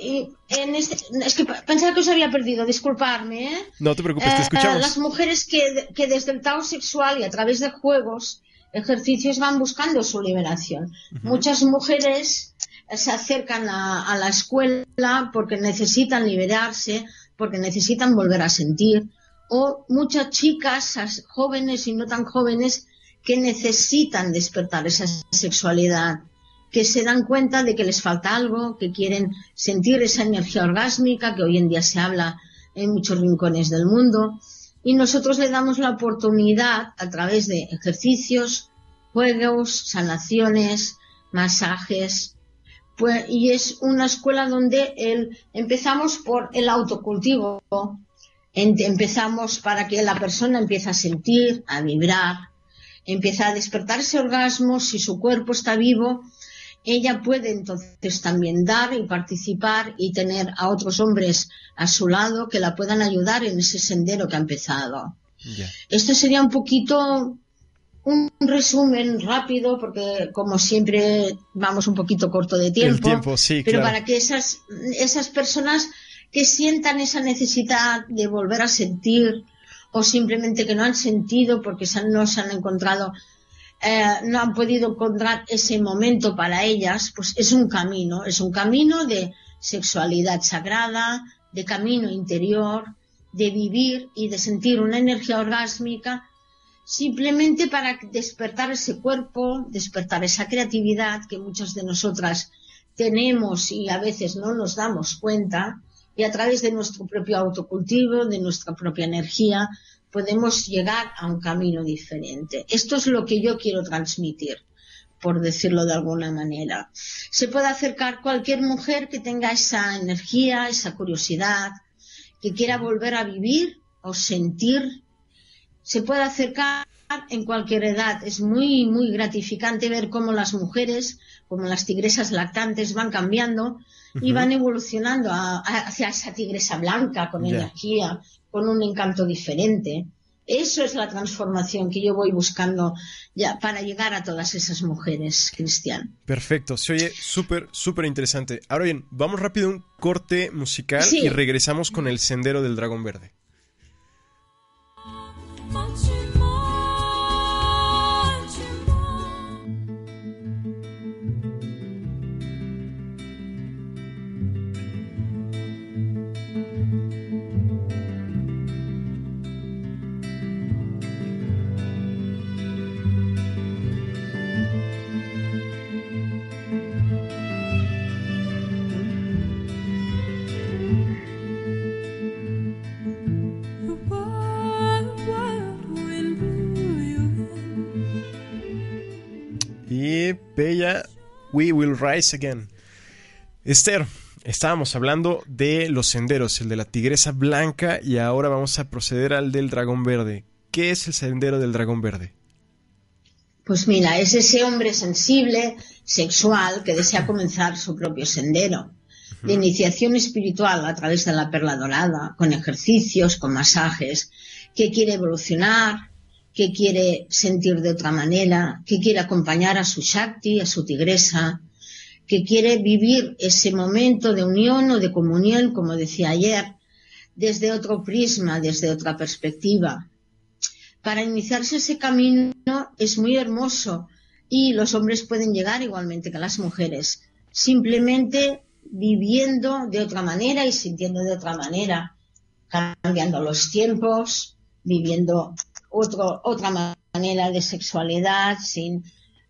En este, es que pensaba que os había perdido, disculparme. ¿eh? No te preocupes, te eh, escuchamos. las mujeres que, que, desde el Tao sexual y a través de juegos, ejercicios van buscando su liberación. Muchas mujeres se acercan a, la escuela porque necesitan liberarse, porque necesitan volver a sentir, o muchas chicas, jóvenes y no tan jóvenes, que necesitan despertar esa sexualidad que se dan cuenta de que les falta algo, que quieren sentir esa energía orgásmica que hoy en día se habla en muchos rincones del mundo. Y nosotros le damos la oportunidad a través de ejercicios, juegos, sanaciones, masajes. Pues, y es una escuela donde el, empezamos por el autocultivo. Empezamos para que la persona empiece a sentir, a vibrar, empieza a despertar ese orgasmo, si su cuerpo está vivo, ella puede entonces también dar y participar y tener a otros hombres a su lado que la puedan ayudar en ese sendero que ha empezado. Esto sería un poquito un resumen rápido porque como siempre vamos un poquito corto de tiempo, pero para que esas esas personas que sientan esa necesidad de volver a sentir o simplemente que no han sentido porque no se han encontrado eh, no han podido encontrar ese momento para ellas, pues es un camino, es un camino de sexualidad sagrada, de camino interior, de vivir y de sentir una energía orgásmica, simplemente para despertar ese cuerpo, despertar esa creatividad que muchas de nosotras tenemos y a veces no nos damos cuenta, y a través de nuestro propio autocultivo, de nuestra propia energía, podemos llegar a un camino diferente. Esto es lo que yo quiero transmitir, por decirlo de alguna manera. Se puede acercar cualquier mujer que tenga esa energía, esa curiosidad, que quiera volver a vivir o sentir. Se puede acercar en cualquier edad. Es muy, muy gratificante ver cómo las mujeres, como las tigresas lactantes, van cambiando y van evolucionando hacia esa tigresa blanca con energía, con un encanto diferente. Eso es la transformación que yo voy buscando ya para llegar a todas esas mujeres, Cristian. Perfecto, se oye súper, súper interesante. Ahora bien, vamos rápido a un corte musical y regresamos con el Sendero del Dragón Verde. Bella, We Will Rise Again. Esther, estábamos hablando de los senderos, el de la tigresa blanca y ahora vamos a proceder al del dragón verde. ¿Qué es el sendero del dragón verde? Pues mira, es ese hombre sensible, sexual, que desea comenzar su propio sendero de iniciación espiritual a través de la perla dorada, con ejercicios, con masajes, que quiere evolucionar, que quiere sentir de otra manera, que quiere acompañar a su Shakti, a su tigresa, que quiere vivir ese momento de unión o de comunión, como decía ayer, desde otro prisma, desde otra perspectiva. Para iniciarse ese camino es muy hermoso y los hombres pueden llegar igualmente que las mujeres, simplemente viviendo de otra manera y sintiendo de otra manera, cambiando los tiempos, viviendo otra manera de sexualidad, sin,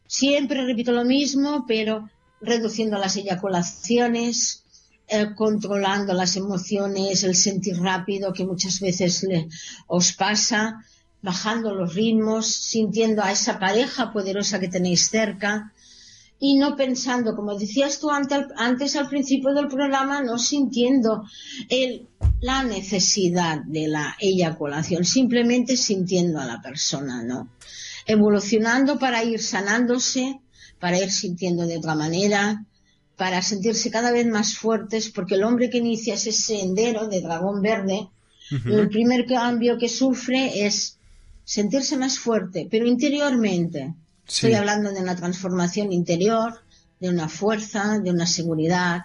siempre repito lo mismo, pero reduciendo las eyaculaciones, eh, controlando las emociones, el sentir rápido que muchas veces le, os pasa, bajando los ritmos, sintiendo a esa pareja poderosa que tenéis cerca, y no pensando, como decías tú antes, al principio del programa, no sintiendo la necesidad de la eyaculación, simplemente sintiendo a la persona, ¿no? Evolucionando para ir sanándose, para ir sintiendo de otra manera, para sentirse cada vez más fuertes, porque el hombre que inicia ese sendero de dragón verde, el primer cambio que sufre es sentirse más fuerte, pero interiormente, Estoy hablando de una transformación interior, de una fuerza, de una seguridad,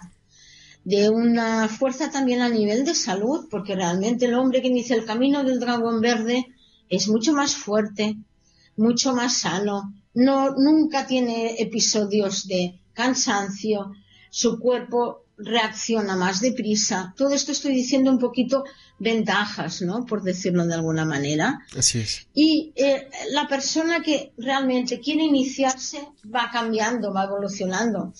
de una fuerza también a nivel de salud, porque realmente el hombre que inicia el camino del dragón verde es mucho más fuerte, mucho más sano, no, nunca tiene episodios de cansancio, su cuerpo reacciona más deprisa. Todo esto estoy diciendo un poquito ventajas, ¿no? Por decirlo de alguna manera. Así es. Y eh, la persona que realmente quiere iniciarse va cambiando, va evolucionando.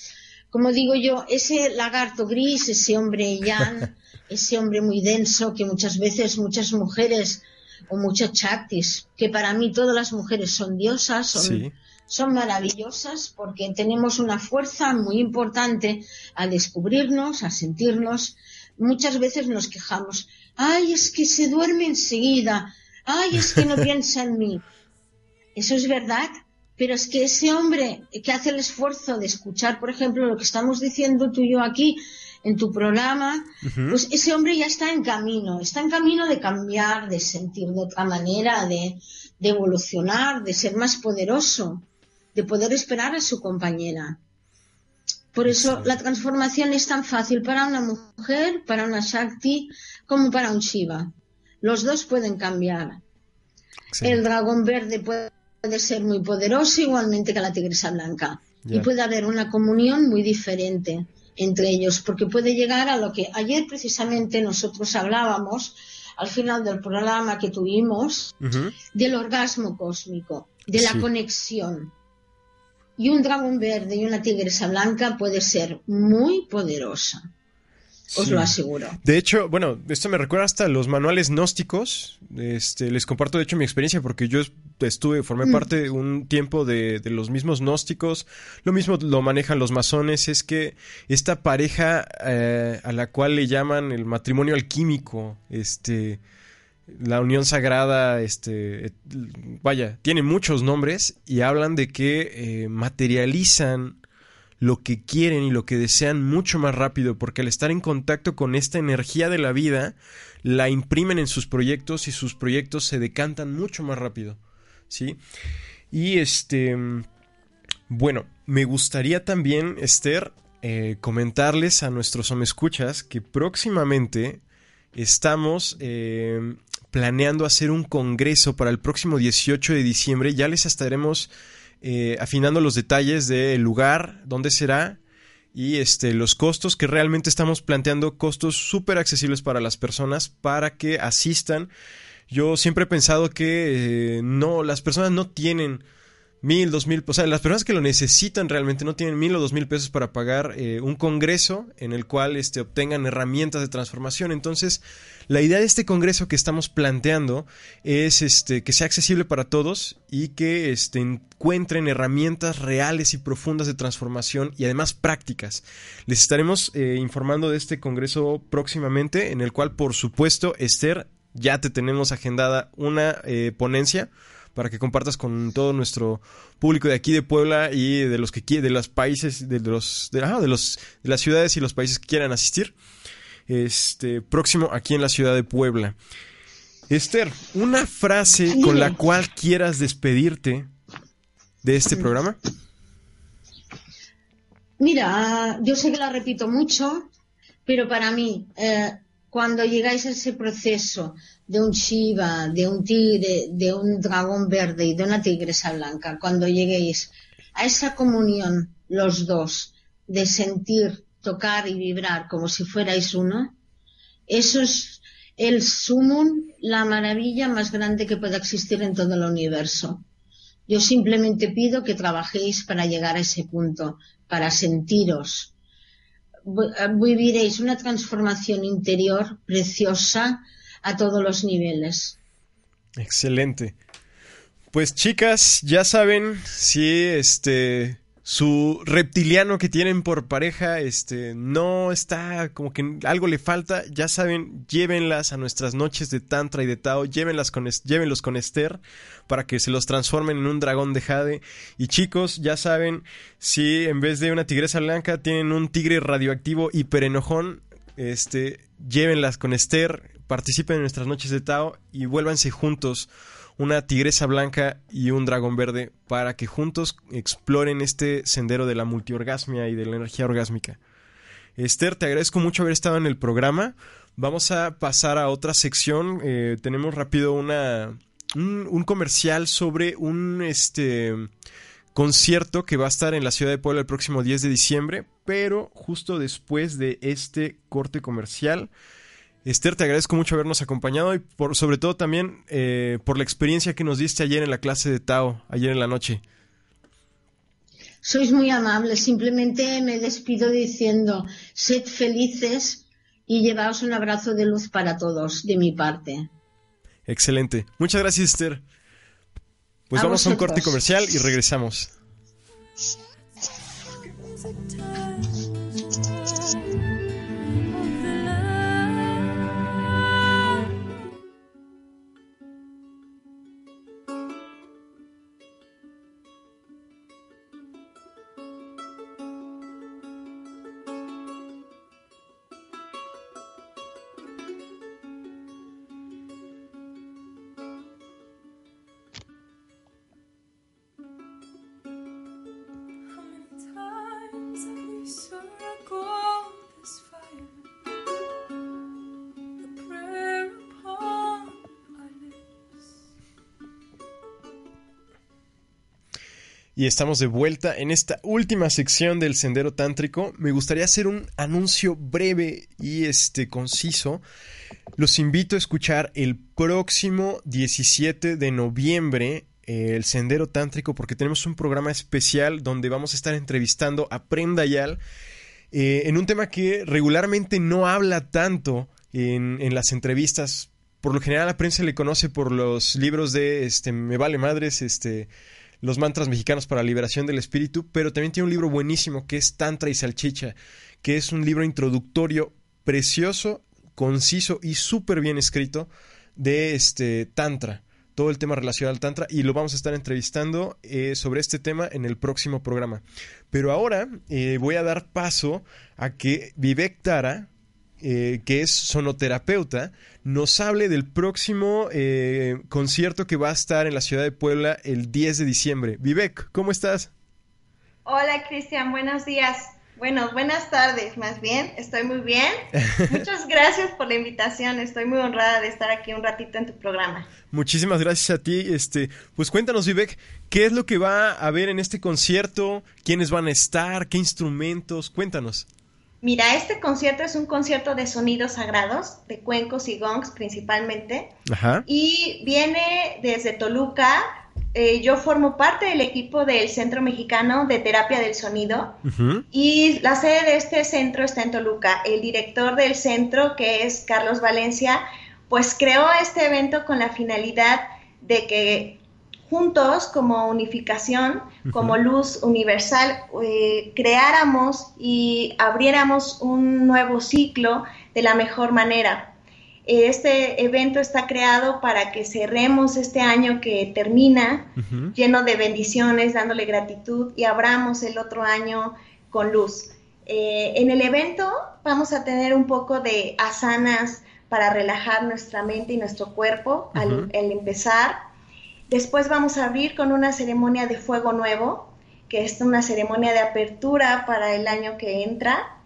Como digo yo, ese lagarto gris, ese hombre yan, ese hombre muy denso que muchas veces muchas mujeres o muchos chactis, que para mí todas las mujeres son diosas, son son maravillosas porque tenemos una fuerza muy importante a descubrirnos, a sentirnos. Muchas veces nos quejamos, ay, es que se duerme enseguida, ay, es que no piensa en mí. Eso es verdad, pero es que ese hombre que hace el esfuerzo de escuchar, por ejemplo, lo que estamos diciendo tú y yo aquí en tu programa, pues ese hombre ya está en camino, está en camino de cambiar, de sentir de otra manera, de, de evolucionar, de ser más poderoso de poder esperar a su compañera. Por eso la transformación es tan fácil para una mujer, para una Shakti, como para un Shiva. Los dos pueden cambiar. El dragón verde puede, ser muy poderoso, igualmente que la tigresa blanca. Y puede haber una comunión muy diferente entre ellos, porque puede llegar a lo que ayer precisamente nosotros hablábamos al final del programa que tuvimos, del orgasmo cósmico, de la conexión y un dragón verde y una tigresa blanca puede ser muy poderosa. Os lo aseguro. De hecho, bueno, esto me recuerda hasta los manuales gnósticos. Este, les comparto de hecho mi experiencia porque yo estuve, formé mm. parte un tiempo de, los mismos gnósticos. Lo mismo lo manejan los masones. Es que esta pareja eh, a la cual le llaman el matrimonio alquímico, este, la unión sagrada, este, vaya, tiene muchos nombres y hablan de que eh, materializan lo que quieren y lo que desean mucho más rápido, porque al estar en contacto con esta energía de la vida, la imprimen en sus proyectos y sus proyectos se decantan mucho más rápido, ¿sí? Y este, bueno, me gustaría también, Esther, eh, comentarles a nuestros escuchas que próximamente estamos eh, planeando hacer un congreso para el próximo 18 de diciembre. Ya les estaremos eh, afinando los detalles del lugar, dónde será y este, los costos que realmente estamos planteando, costos súper accesibles para las personas para que asistan. Yo siempre he pensado que no, las personas no tienen mil, dos mil, o sea, las personas que lo necesitan realmente no tienen mil o dos mil pesos para pagar eh, un congreso en el cual este, obtengan herramientas de transformación. Entonces, la idea de este congreso que estamos planteando es este, que sea accesible para todos y que este, encuentren herramientas reales y profundas de transformación y además prácticas. Les estaremos eh, informando de este congreso próximamente, en el cual, por supuesto, Esther, ya te tenemos agendada una eh, ponencia para que compartas con todo nuestro público de aquí de Puebla y de los que de los países de los de, de los de las ciudades y los países que quieran asistir. Este próximo aquí en la ciudad de Puebla. Esther, una frase con la cual quieras despedirte de este programa. Mira, yo sé que la repito mucho, pero para mí, eh, cuando llegáis a ese proceso de un Shiva, de un tigre, de un dragón verde y de una tigresa blanca, cuando lleguéis a esa comunión, los dos, de sentir, tocar y vibrar como si fuerais uno, eso es el sumum, la maravilla más grande que pueda existir en todo el universo. Yo simplemente pido que trabajéis para llegar a ese punto, para sentiros. Viviréis una transformación interior preciosa a todos los niveles. Excelente. Pues chicas, ya saben si este su reptiliano que tienen por pareja este no está como que algo le falta, ya saben, llévenlas a nuestras noches de tantra y de tao, llévenlas con llévenlos con Esther para que se los transformen en un dragón de jade. Y chicos, ya saben, si en vez de una tigresa blanca tienen un tigre radioactivo hiperenojón, este llévenlas con Esther, participen en nuestras noches de Tao y vuélvanse juntos una tigresa blanca y un dragón verde para que juntos exploren este sendero de la multiorgasmia y de la energía orgásmica. Esther, te agradezco mucho haber estado en el programa. Vamos a pasar a otra sección. Eh, tenemos rápido un, comercial sobre un este, concierto que va a estar en la ciudad de Puebla el próximo 10 de diciembre, pero justo después de este corte comercial Esther, te agradezco mucho habernos acompañado y por, sobre todo también eh, por la experiencia que nos diste ayer en la clase de Tao, ayer en la noche. Sois muy amables, simplemente me despido diciendo, sed felices y llevaos un abrazo de luz para todos, de mi parte. Excelente. Muchas gracias, Esther. Pues vamos a un corte comercial y regresamos. Y estamos de vuelta en esta última sección del Sendero Tántrico. Me gustaría hacer un anuncio breve y este conciso. Los invito a escuchar el próximo 17 de noviembre eh, el Sendero Tántrico porque tenemos un programa especial donde vamos a estar entrevistando a Prem Yal eh, en un tema que regularmente no habla tanto en, en las entrevistas. Por lo general la prensa le conoce por los libros de este Me vale madres, este los mantras mexicanos para la liberación del espíritu, pero también tiene un libro buenísimo que es Tantra y Salchicha, que es un libro introductorio precioso, conciso y súper bien escrito de este Tantra, todo el tema relacionado al Tantra y lo vamos a estar entrevistando eh, sobre este tema en el próximo programa. Pero ahora eh, voy a dar paso a que Vivek Tara, eh, que es sonoterapeuta, nos hable del próximo concierto que va a estar en la ciudad de Puebla el 10 de diciembre. Vivek, ¿cómo estás? Hola Cristian, buenos días. Bueno, buenas tardes, más bien. Estoy muy bien. Muchas gracias por la invitación. Estoy muy honrada de estar aquí un ratito en tu programa. Muchísimas gracias a ti. Este, pues cuéntanos, Vivek, ¿qué es lo que va a haber en este concierto? ¿Quiénes van a estar? ¿Qué instrumentos? Cuéntanos. Mira, este concierto es un concierto de sonidos sagrados, de cuencos y gongs principalmente. Ajá. Y viene desde Toluca, eh, yo formo parte del equipo del Centro Mexicano de Terapia del Sonido y la sede de este centro está en Toluca. El director del centro, que es Carlos Valencia, pues creó este evento con la finalidad de que juntos, como unificación, como luz universal, eh, creáramos y abriéramos un nuevo ciclo de la mejor manera este evento está creado para que cerremos este año que termina lleno de bendiciones, dándole gratitud y abramos el otro año con luz. Eh, en el evento vamos a tener un poco de asanas para relajar nuestra mente y nuestro cuerpo al, empezar. Después vamos a abrir con una ceremonia de fuego nuevo, que es una ceremonia de apertura para el año que entra.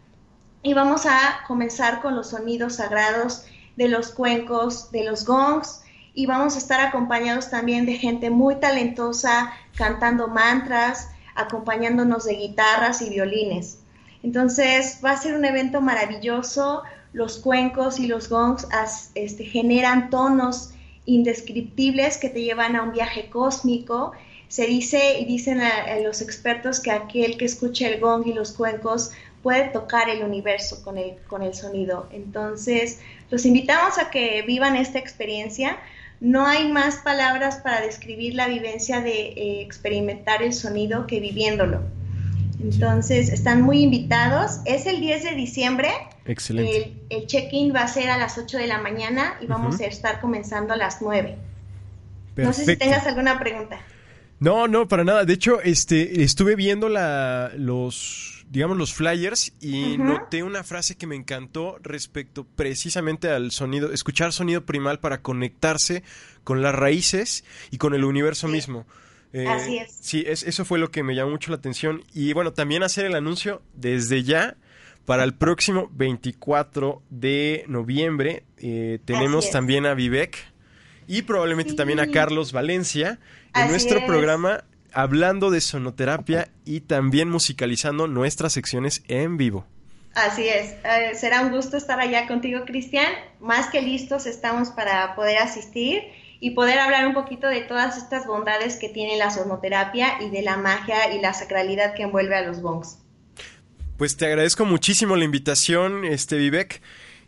Y vamos a comenzar con los sonidos sagrados de los cuencos, de los gongs y vamos a estar acompañados también de gente muy talentosa cantando mantras, acompañándonos de guitarras y violines. Entonces va a ser un evento maravilloso. Los cuencos y los gongs este, generan tonos indescriptibles que te llevan a un viaje cósmico. Se dice y dicen los expertos que aquel que escuche el gong y los cuencos puede tocar el universo con el, con el sonido. Entonces, los invitamos a que vivan esta experiencia. No hay más palabras para describir la vivencia de eh, experimentar el sonido que viviéndolo. Entonces, están muy invitados. Es el 10 de diciembre. Excelente. El, check-in va a ser a las 8 de la mañana y vamos a estar comenzando a las 9. No sé si tengas alguna pregunta. No, no, para nada. De hecho, este, estuve viendo la, los, digamos, los flyers y noté una frase que me encantó respecto precisamente al sonido, escuchar sonido primal para conectarse con las raíces y con el universo mismo. Eh, Así es. Sí, eso fue lo que me llamó mucho la atención. Y bueno, también hacer el anuncio desde ya para el próximo 24 de noviembre. Eh, tenemos también a Vivek y probablemente también a Carlos Valencia en nuestro programa hablando de sonoterapia y también musicalizando nuestras secciones en vivo. Así es, eh, será un gusto estar allá contigo, Cristian. Más que listos estamos para poder asistir y poder hablar un poquito de todas estas bondades que tiene la sonoterapia y de la magia y la sacralidad que envuelve a los bongs. Pues te agradezco muchísimo la invitación, este Vivek.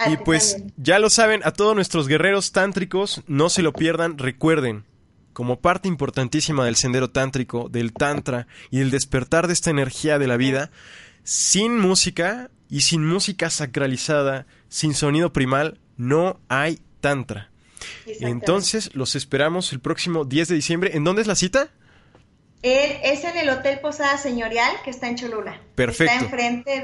y pues ya lo saben, a todos nuestros guerreros tántricos, no se lo pierdan, recuerden, como parte importantísima del sendero tántrico, del tantra y del despertar de esta energía de la vida, sin música y sin música sacralizada, sin sonido primal, no hay tantra. Entonces, los esperamos el próximo 10 de diciembre. ¿En dónde es la cita? es en el Hotel Posada Señorial, que está en Cholula. Perfecto. Está enfrente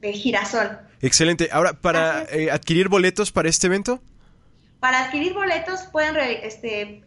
del, girasol. Excelente. Ahora, para eh, adquirir boletos para este evento. Para adquirir boletos pueden, este,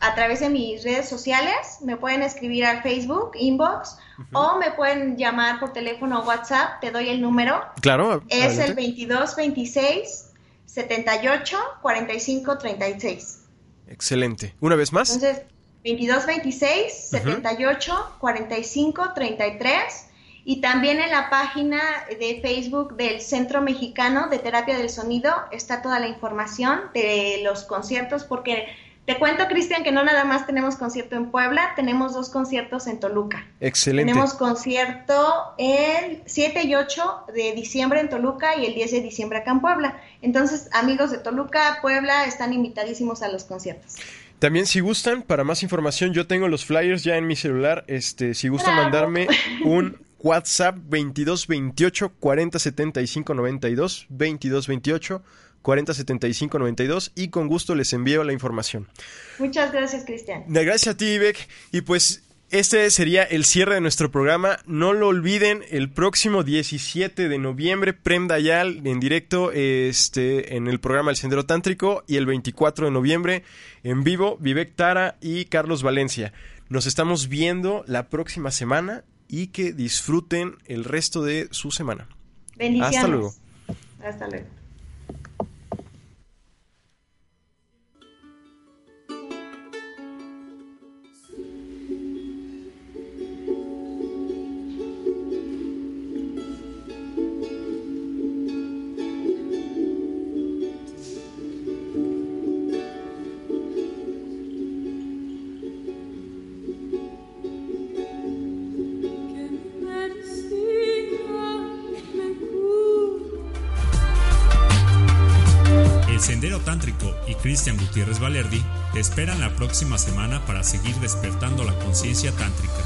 a través de mis redes sociales, me pueden escribir al Facebook, inbox, o me pueden llamar por teléfono o WhatsApp, te doy el número. Claro. Es el 2226 78 45 36. Excelente. ¿Una vez más? Entonces, 2226 78 45 33 y también en la página de Facebook del Centro Mexicano de Terapia del Sonido está toda la información de los conciertos, porque te cuento, Cristian, que no nada más tenemos concierto en Puebla, tenemos dos conciertos en Toluca. Excelente. Tenemos concierto el 7 y 8 de diciembre en Toluca y el 10 de diciembre acá en Puebla. Entonces, amigos de Toluca, Puebla, están invitadísimos a los conciertos. También si gustan, para más información, yo tengo los flyers ya en mi celular. Este, si gustan mandarme un WhatsApp 2228 40 75 92 2228 407592 y con gusto les envío la información. Muchas gracias, Cristian. Gracias a ti, Ivek. Y pues este sería el cierre de nuestro programa. No lo olviden, el próximo 17 de noviembre, Prem Dayal en directo este, en el programa El Sendero Tántrico y el 24 de noviembre en vivo, Vivek Tara y Carlos Valencia. Nos estamos viendo la próxima semana y que disfruten el resto de su semana. Bendiciones. Hasta luego. Hasta luego. Y Cristian Gutiérrez Valerdi te esperan la próxima semana para seguir despertando la conciencia tántrica.